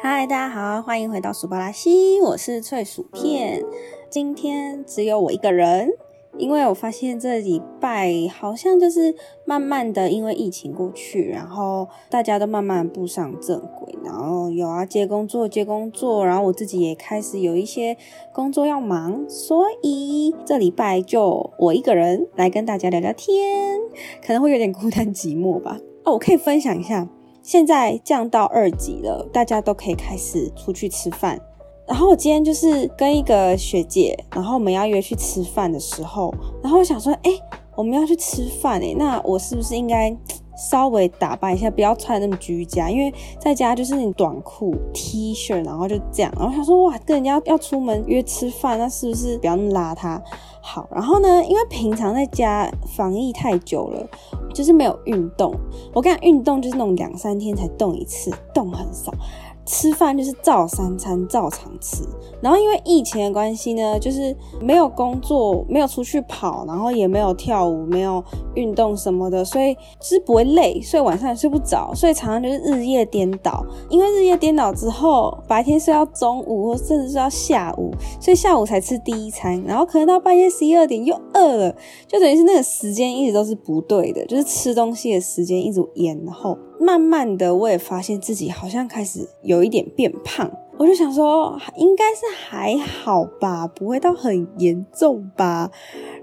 嗨，大家好，欢迎回到鼠巴拉西，我是脆薯片。今天只有我一个人，因为我发现这礼拜好像就是慢慢的，因为疫情过去，然后大家都慢慢步上正轨，然后有啊接工作接工作，然后我自己也开始有一些工作要忙，所以这礼拜就我一个人来跟大家聊聊天，可能会有点孤单寂寞吧。哦，我可以分享一下。现在降到二级了，大家都可以开始出去吃饭。然后我今天就是跟一个学姐，然后我们要约去吃饭的时候，然后我想说，哎，我们要去吃饭哎，那我是不是应该稍微打扮一下，不要穿那么居家？因为在家就是你短裤、T 恤，然后就这样。然后想说，哇，跟人家要出门约吃饭，那是不是不要那么邋遢？好，然后呢，因为平常在家防疫太久了。就是没有运动，我跟你讲，运动就是那种两三天才动一次，动很少。吃饭就是照三餐照常吃，然后因为疫情的关系呢，就是没有工作，没有出去跑，然后也没有跳舞，没有运动什么的，所以就是不会累，所以晚上也睡不着，所以常常就是日夜颠倒。因为日夜颠倒之后，白天睡到中午，或甚至是到下午，所以下午才吃第一餐，然后可能到半夜十一二点又饿了，就等于是那个时间一直都是不对的，就是吃东西的时间一直延后。慢慢的，我也发现自己好像开始有一点变胖，我就想说，应该是还好吧，不会到很严重吧。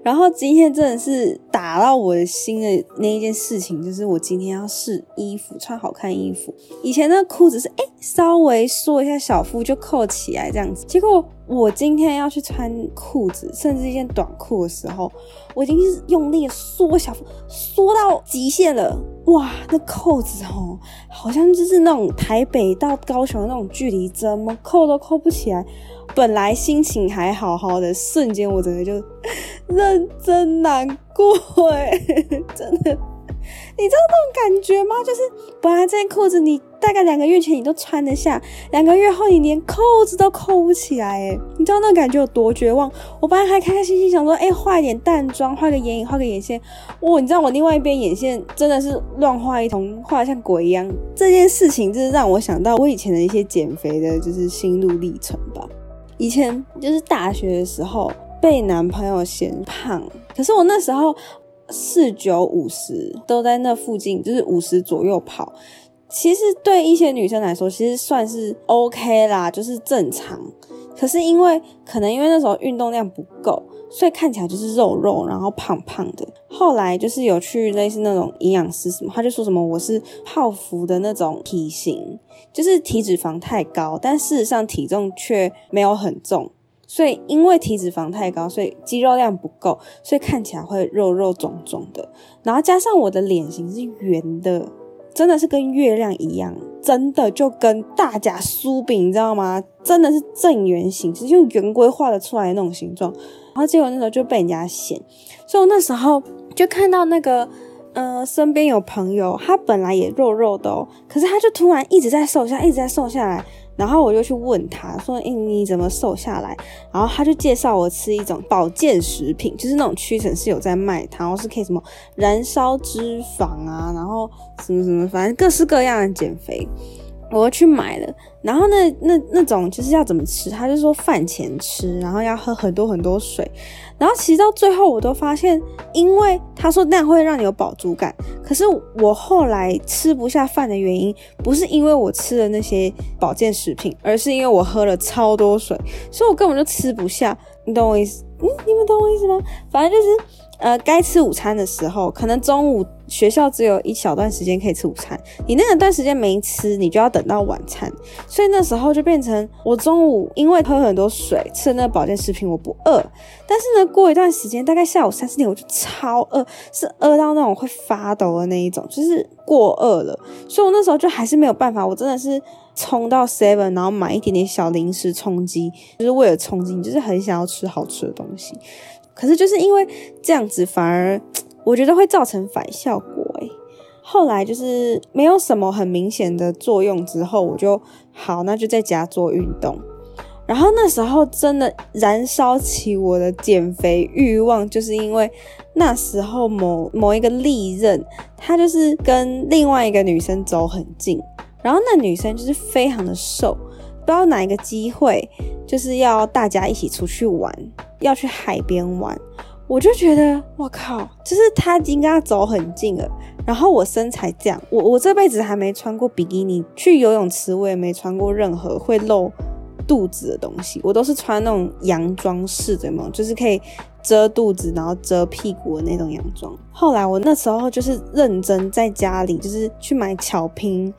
然后今天真的是打到我的心的那一件事情，就是我今天要试衣服，穿好看衣服。以前那裤子是哎，稍微缩一下小腹就扣起来这样子，结果我今天要去穿裤子，甚至一件短裤的时候，我已经是用力缩小腹，缩到极限了。哇，那扣子哦，好像就是那种台北到高雄的那种距离，怎么扣都扣不起来。本来心情还好好的，瞬间我整个就认真难过哎，真的，你知道那种感觉吗？就是本来这件裤子你大概两个月前你都穿得下，两个月后你连扣子都扣不起来哎，你知道那感觉有多绝望？我本来还开开心心想说，哎，画一点淡妆，画个眼影，画个眼线，哇，你知道我另外一边眼线真的是乱画一通，画的像鬼一样。这件事情就是让我想到我以前的一些减肥的，就是心路历程吧。以前就是大学的时候被男朋友嫌胖，可是我那时候四九五十都在那附近，就是五十左右跑。其实对一些女生来说，其实算是 OK 啦，就是正常。可是因为可能因为那时候运动量不够，所以看起来就是肉肉，然后胖胖的。后来就是有去类似那种营养师什么，他就说什么我是泡芙的那种体型。就是体脂肪太高，但事实上体重却没有很重，所以因为体脂肪太高，所以肌肉量不够，所以看起来会肉肉肿肿的。然后加上我的脸型是圆的，真的是跟月亮一样，真的就跟大甲酥饼，你知道吗？真的是正圆形，是用圆规画的出来的那种形状。然后结果那时候就被人家嫌，所以我那时候就看到那个。呃，身边有朋友，他本来也肉肉的哦，可是他就突然一直在瘦下，一直在瘦下来。然后我就去问他说：“哎，你怎么瘦下来？”然后他就介绍我吃一种保健食品，就是那种屈臣氏有在卖，然后是可以什么燃烧脂肪啊，然后什么什么，反正各式各样的减肥。我去买了，然后那那那种就是要怎么吃，他就说饭前吃，然后要喝很多很多水，然后其实到最后我都发现，因为他说那样会让你有饱足感，可是我后来吃不下饭的原因，不是因为我吃了那些保健食品，而是因为我喝了超多水，所以我根本就吃不下，你懂我意思？嗯，你们懂我意思吗？反正就是。呃，该吃午餐的时候，可能中午学校只有一小段时间可以吃午餐，你那段时间没吃，你就要等到晚餐，所以那时候就变成我中午因为喝很多水，吃那个保健食品，我不饿，但是呢，过一段时间，大概下午三四点，我就超饿，是饿到那种会发抖的那一种，就是过饿了，所以我那时候就还是没有办法，我真的是冲到 seven，然后买一点点小零食充饥，就是为了充饥，就是很想要吃好吃的东西。可是就是因为这样子，反而我觉得会造成反效果诶。后来就是没有什么很明显的作用之后，我就好，那就在家做运动。然后那时候真的燃烧起我的减肥欲望，就是因为那时候某某一个利刃，他就是跟另外一个女生走很近，然后那女生就是非常的瘦，不知道哪一个机会就是要大家一起出去玩，要去海边玩，我就觉得我靠，就是他已经跟他走很近了，然后我身材这样，我我这辈子还没穿过比基尼去游泳池，我也没穿过任何会露。肚子的东西，我都是穿那种洋装式的嘛，就是可以遮肚子，然后遮屁股的那种洋装。后来我那时候就是认真在家里，就是去买巧拼，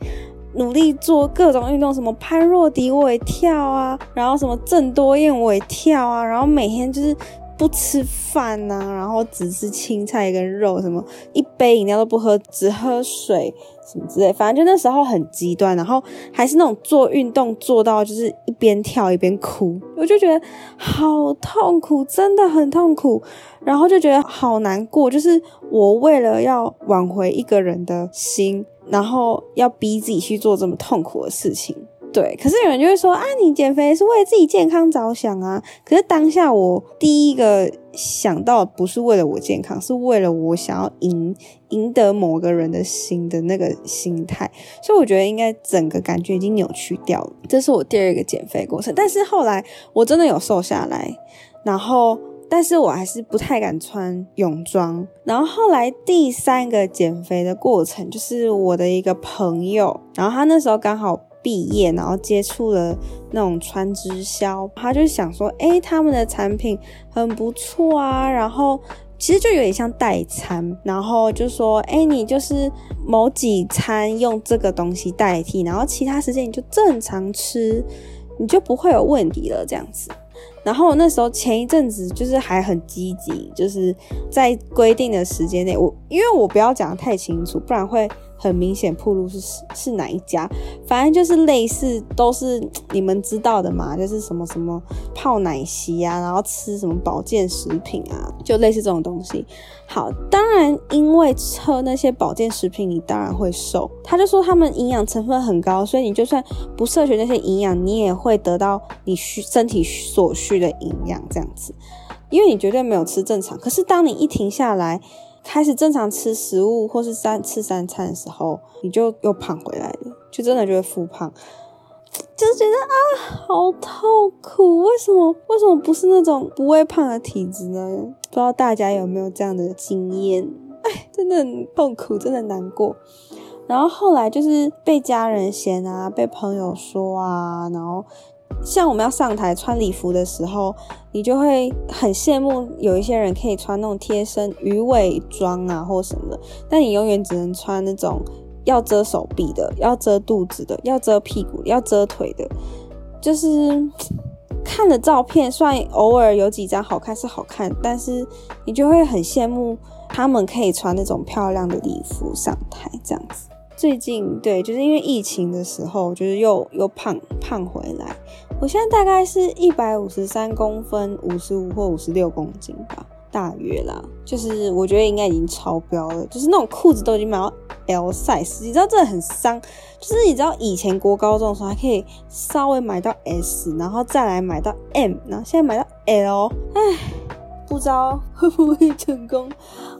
努力做各种运动，什么潘若迪我也跳啊，然后什么郑多燕我也跳啊，然后每天就是。不吃饭呐，然后只吃青菜跟肉，什么一杯饮料都不喝，只喝水什么之类，反正就那时候很极端，然后还是那种做运动做到就是一边跳一边哭，我就觉得好痛苦，真的很痛苦，然后就觉得好难过，就是我为了要挽回一个人的心，然后要逼自己去做这么痛苦的事情。对，可是有人就会说啊，你减肥是为了自己健康着想啊。可是当下我第一个想到不是为了我健康，是为了我想要赢赢得某个人的心的那个心态。所以我觉得应该整个感觉已经扭曲掉了。这是我第二个减肥过程。但是后来我真的有瘦下来，然后但是我还是不太敢穿泳装。然后后来第三个减肥的过程就是我的一个朋友，然后他那时候刚好。毕业，然后接触了那种穿直销，他就想说，哎，他们的产品很不错啊，然后其实就有点像代餐，然后就说，哎，你就是某几餐用这个东西代替，然后其他时间你就正常吃，你就不会有问题了，这样子。然后那时候前一阵子就是还很积极，就是在规定的时间内，我因为我不要讲的太清楚，不然会。很明显，铺路是是哪一家？反正就是类似，都是 你们知道的嘛，就是什么什么泡奶昔啊，然后吃什么保健食品啊，就类似这种东西。好，当然因为吃那些保健食品，你当然会瘦。他就说他们营养成分很高，所以你就算不摄取那些营养，你也会得到你需身体所需的营养这样子，因为你绝对没有吃正常。可是当你一停下来。开始正常吃食物，或是三吃三餐的时候，你就又胖回来了，就真的就会复胖，就是觉得啊，好痛苦。为什么？为什么不是那种不会胖的体质呢？不知道大家有没有这样的经验？哎，真的很痛苦，真的难过。然后后来就是被家人嫌啊，被朋友说啊，然后。像我们要上台穿礼服的时候，你就会很羡慕有一些人可以穿那种贴身鱼尾装啊，或什么的。但你永远只能穿那种要遮手臂的、要遮肚子的、要遮屁股、要遮腿的。就是 看了照片，虽然偶尔有几张好看是好看，但是你就会很羡慕他们可以穿那种漂亮的礼服上台这样子。最近对，就是因为疫情的时候，就是又又胖胖回来。我现在大概是一百五十三公分，五十五或五十六公斤吧，大约啦。就是我觉得应该已经超标了，就是那种裤子都已经买到 L size，你知道这很伤。就是你知道以前国高中的时候还可以稍微买到 S，然后再来买到 M，然后现在买到 L，唉，不知道会不会成功。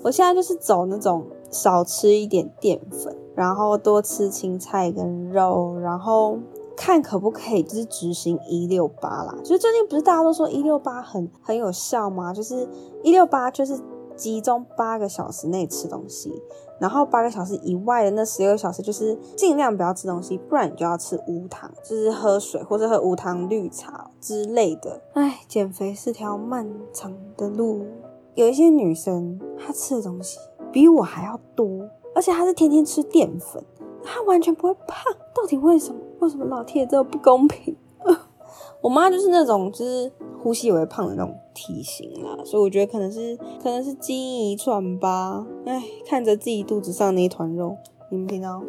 我现在就是走那种少吃一点淀粉，然后多吃青菜跟肉，然后。看可不可以就是执行一六八啦，就是最近不是大家都说一六八很很有效吗？就是一六八就是集中八个小时内吃东西，然后八个小时以外的那十六小时就是尽量不要吃东西，不然你就要吃无糖，就是喝水或者喝无糖绿茶之类的。唉，减肥是条漫长的路，有一些女生她吃的东西比我还要多，而且她是天天吃淀粉。他完全不会胖，到底为什么？为什么老天爷这么不公平？我妈就是那种就是呼吸也会胖的那种体型啦，所以我觉得可能是可能是基因遗传吧。哎，看着自己肚子上那一团肉，你们听到？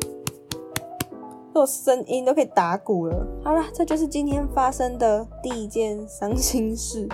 有声音都可以打鼓了。好了，这就是今天发生的第一件伤心事。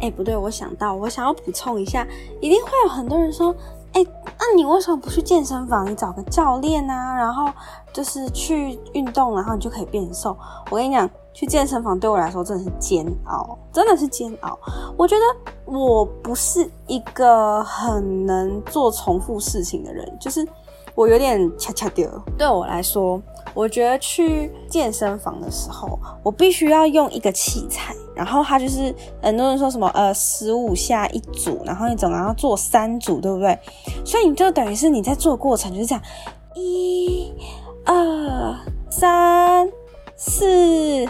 哎，不对，我想到，我想要补充一下，一定会有很多人说。哎，那你为什么不去健身房？你找个教练啊，然后就是去运动，然后你就可以变瘦。我跟你讲，去健身房对我来说真的是煎熬，真的是煎熬。我觉得我不是一个很能做重复事情的人，就是我有点恰恰丢。对我来说，我觉得去健身房的时候，我必须要用一个器材，然后它就是很多人说什么呃十五下一组，然后你总要做三组，对不对？所以你就等于是你在做过程就是这样，一、二、三、四。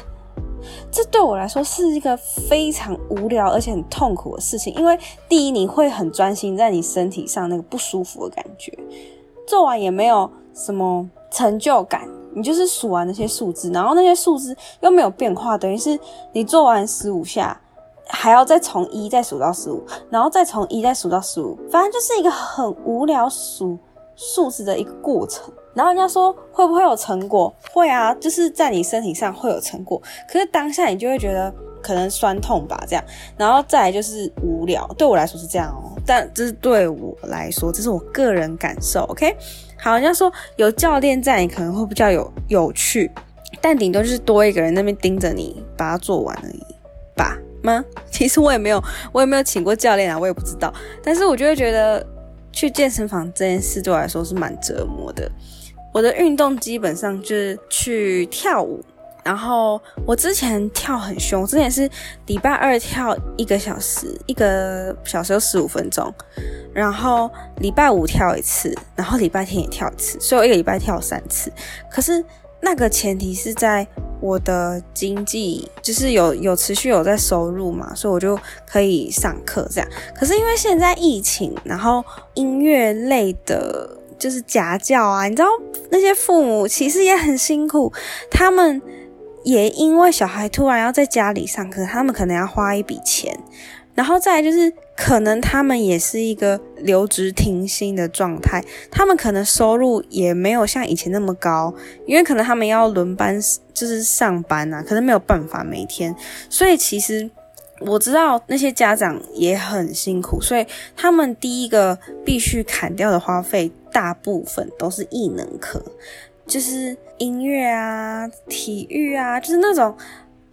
这对我来说是一个非常无聊而且很痛苦的事情，因为第一你会很专心在你身体上那个不舒服的感觉，做完也没有什么成就感，你就是数完那些数字，然后那些数字又没有变化，等于是你做完十五下，还要再从一再数到十五，然后再从一再数到十五，反正就是一个很无聊数数字的一个过程。然后人家说会不会有成果？会啊，就是在你身体上会有成果。可是当下你就会觉得可能酸痛吧，这样。然后再来就是无聊，对我来说是这样哦。但这是对我来说，这是我个人感受。OK，好，人家说有教练在，你可能会比较有有趣，但顶多就是多一个人那边盯着你把它做完而已吧？吗？其实我也没有，我也没有请过教练啊，我也不知道。但是我就会觉得去健身房这件事对我来说是蛮折磨的。我的运动基本上就是去跳舞，然后我之前跳很凶，之前是礼拜二跳一个小时，一个小时有十五分钟，然后礼拜五跳一次，然后礼拜天也跳一次，所以我一个礼拜跳三次。可是那个前提是在我的经济就是有有持续有在收入嘛，所以我就可以上课这样。可是因为现在疫情，然后音乐类的。就是家教啊，你知道那些父母其实也很辛苦，他们也因为小孩突然要在家里上课，他们可能要花一笔钱，然后再来就是可能他们也是一个留职停薪的状态，他们可能收入也没有像以前那么高，因为可能他们要轮班就是上班啊，可能没有办法每天，所以其实。我知道那些家长也很辛苦，所以他们第一个必须砍掉的花费，大部分都是艺能课，就是音乐啊、体育啊，就是那种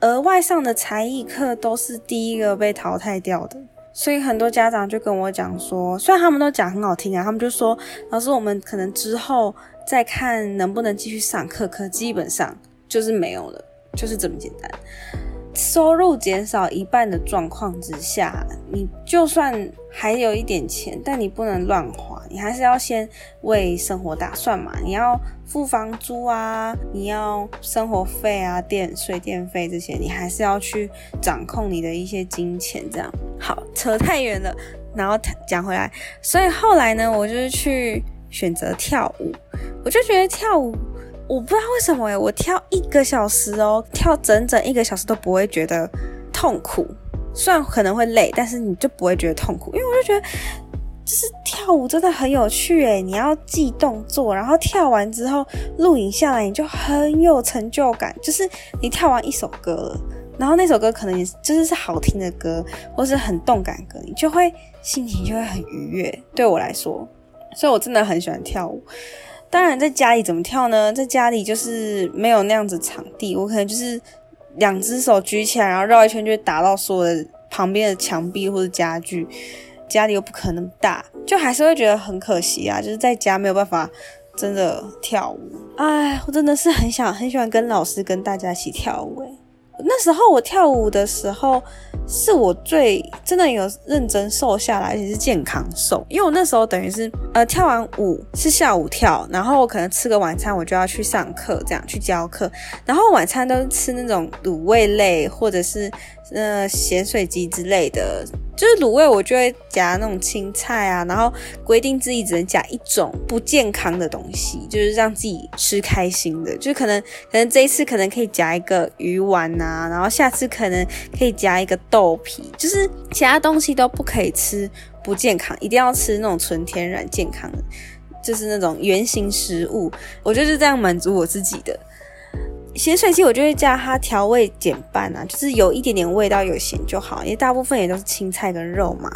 额外上的才艺课，都是第一个被淘汰掉的。所以很多家长就跟我讲说，虽然他们都讲很好听啊，他们就说老师，我们可能之后再看能不能继续上课，可基本上就是没有了，就是这么简单。收入减少一半的状况之下，你就算还有一点钱，但你不能乱花，你还是要先为生活打算嘛。你要付房租啊，你要生活费啊、电水电费这些，你还是要去掌控你的一些金钱。这样好，扯太远了，然后讲回来。所以后来呢，我就是去选择跳舞，我就觉得跳舞。我不知道为什么哎，我跳一个小时哦，跳整整一个小时都不会觉得痛苦，虽然可能会累，但是你就不会觉得痛苦，因为我就觉得就是跳舞真的很有趣哎，你要记动作，然后跳完之后录影下来，你就很有成就感，就是你跳完一首歌了，然后那首歌可能也就是是好听的歌，或是很动感歌，你就会心情就会很愉悦。对我来说，所以我真的很喜欢跳舞。当然，在家里怎么跳呢？在家里就是没有那样子场地，我可能就是两只手举起来，然后绕一圈，就会打到所有的旁边的墙壁或者家具。家里又不可能大，就还是会觉得很可惜啊！就是在家没有办法真的跳舞。哎，我真的是很想很喜欢跟老师跟大家一起跳舞。哎，那时候我跳舞的时候。是我最真的有认真瘦下来，而且是健康瘦。因为我那时候等于是呃跳完舞是下午跳，然后我可能吃个晚餐，我就要去上课，这样去教课。然后晚餐都是吃那种卤味类或者是呃咸水鸡之类的。就是卤味，我就会夹那种青菜啊，然后规定自己只能夹一种不健康的东西，就是让自己吃开心的。就可能可能这一次可能可以夹一个鱼丸呐，然后下次可能可以夹一个豆皮，就是其他东西都不可以吃不健康，一定要吃那种纯天然健康的，就是那种原形食物。我就是这样满足我自己的。咸水鸡我就会加它调味减半啊，就是有一点点味道，有咸就好，因为大部分也都是青菜跟肉嘛。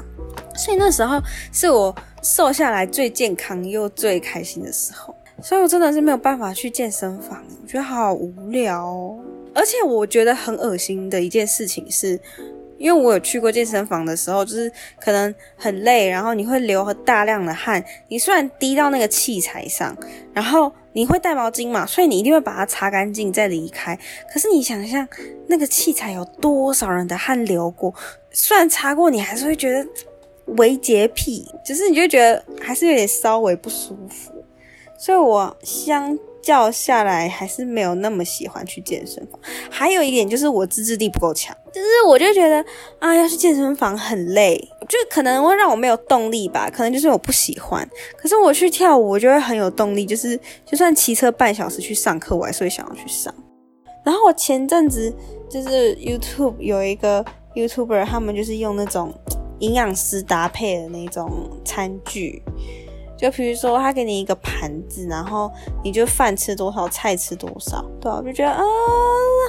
所以那时候是我瘦下来最健康又最开心的时候。所以我真的是没有办法去健身房，我觉得好无聊。而且我觉得很恶心的一件事情是，因因为我有去过健身房的时候，就是可能很累，然后你会流大量的汗，你虽然滴到那个器材上，然后你会带毛巾嘛，所以你一定会把它擦干净再离开。可是你想象那个器材有多少人的汗流过，虽然擦过，你还是会觉得微洁癖，就是你就觉得还是有点稍微不舒服。所以我相较下来还是没有那么喜欢去健身房。还有一点就是我自制力不够强，就是我就觉得啊，要去健身房很累，就可能会让我没有动力吧。可能就是我不喜欢。可是我去跳舞，我就会很有动力，就是就算骑车半小时去上课，我还是会想要去上。然后我前阵子就是 YouTube 有一个 YouTuber，他们就是用那种营养师搭配的那种餐具。就比如说，他给你一个盘子，然后你就饭吃多少，菜吃多少，对，我就觉得啊，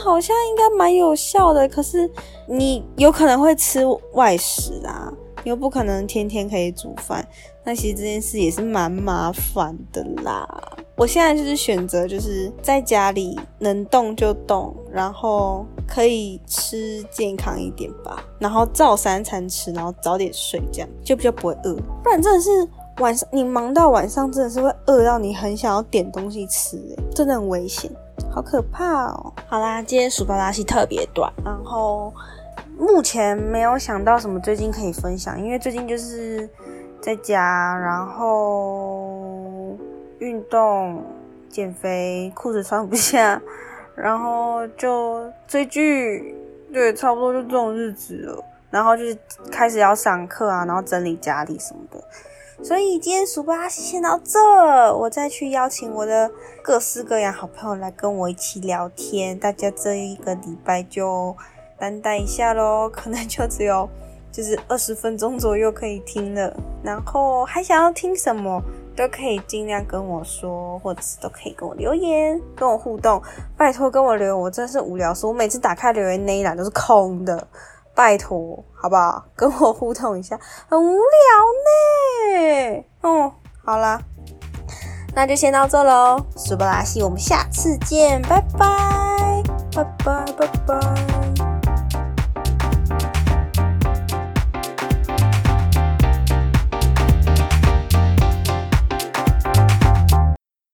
好像应该蛮有效的。可是你有可能会吃外食啊，又不可能天天可以煮饭，那其实这件事也是蛮麻烦的啦。我现在就是选择，就是在家里能动就动，然后可以吃健康一点吧，然后照三餐吃，然后早点睡，这样就比较不会饿。不然真的是。晚上你忙到晚上，真的是会饿到你很想要点东西吃，哎，真的很危险，好可怕哦！好啦，今天鼠巴拉西特别短，然后目前没有想到什么最近可以分享，因为最近就是在家，然后运动、减肥，裤子穿不下，然后就追剧，对，差不多就这种日子了。然后就是开始要上课啊，然后整理家里什么的。所以今天鼠巴先到这，我再去邀请我的各式各样好朋友来跟我一起聊天。大家这一个礼拜就担待一下喽，可能就只有就是二十分钟左右可以听了。然后还想要听什么，都可以尽量跟我说，或者是都可以跟我留言，跟我互动。拜托跟我留言，我真是无聊死，我每次打开留言那一栏都是空的。拜托，好不好？跟我互动一下，很无聊呢。哦，好啦，那就先到这喽。苏布拉西，我们下次见，拜拜，拜拜，拜拜。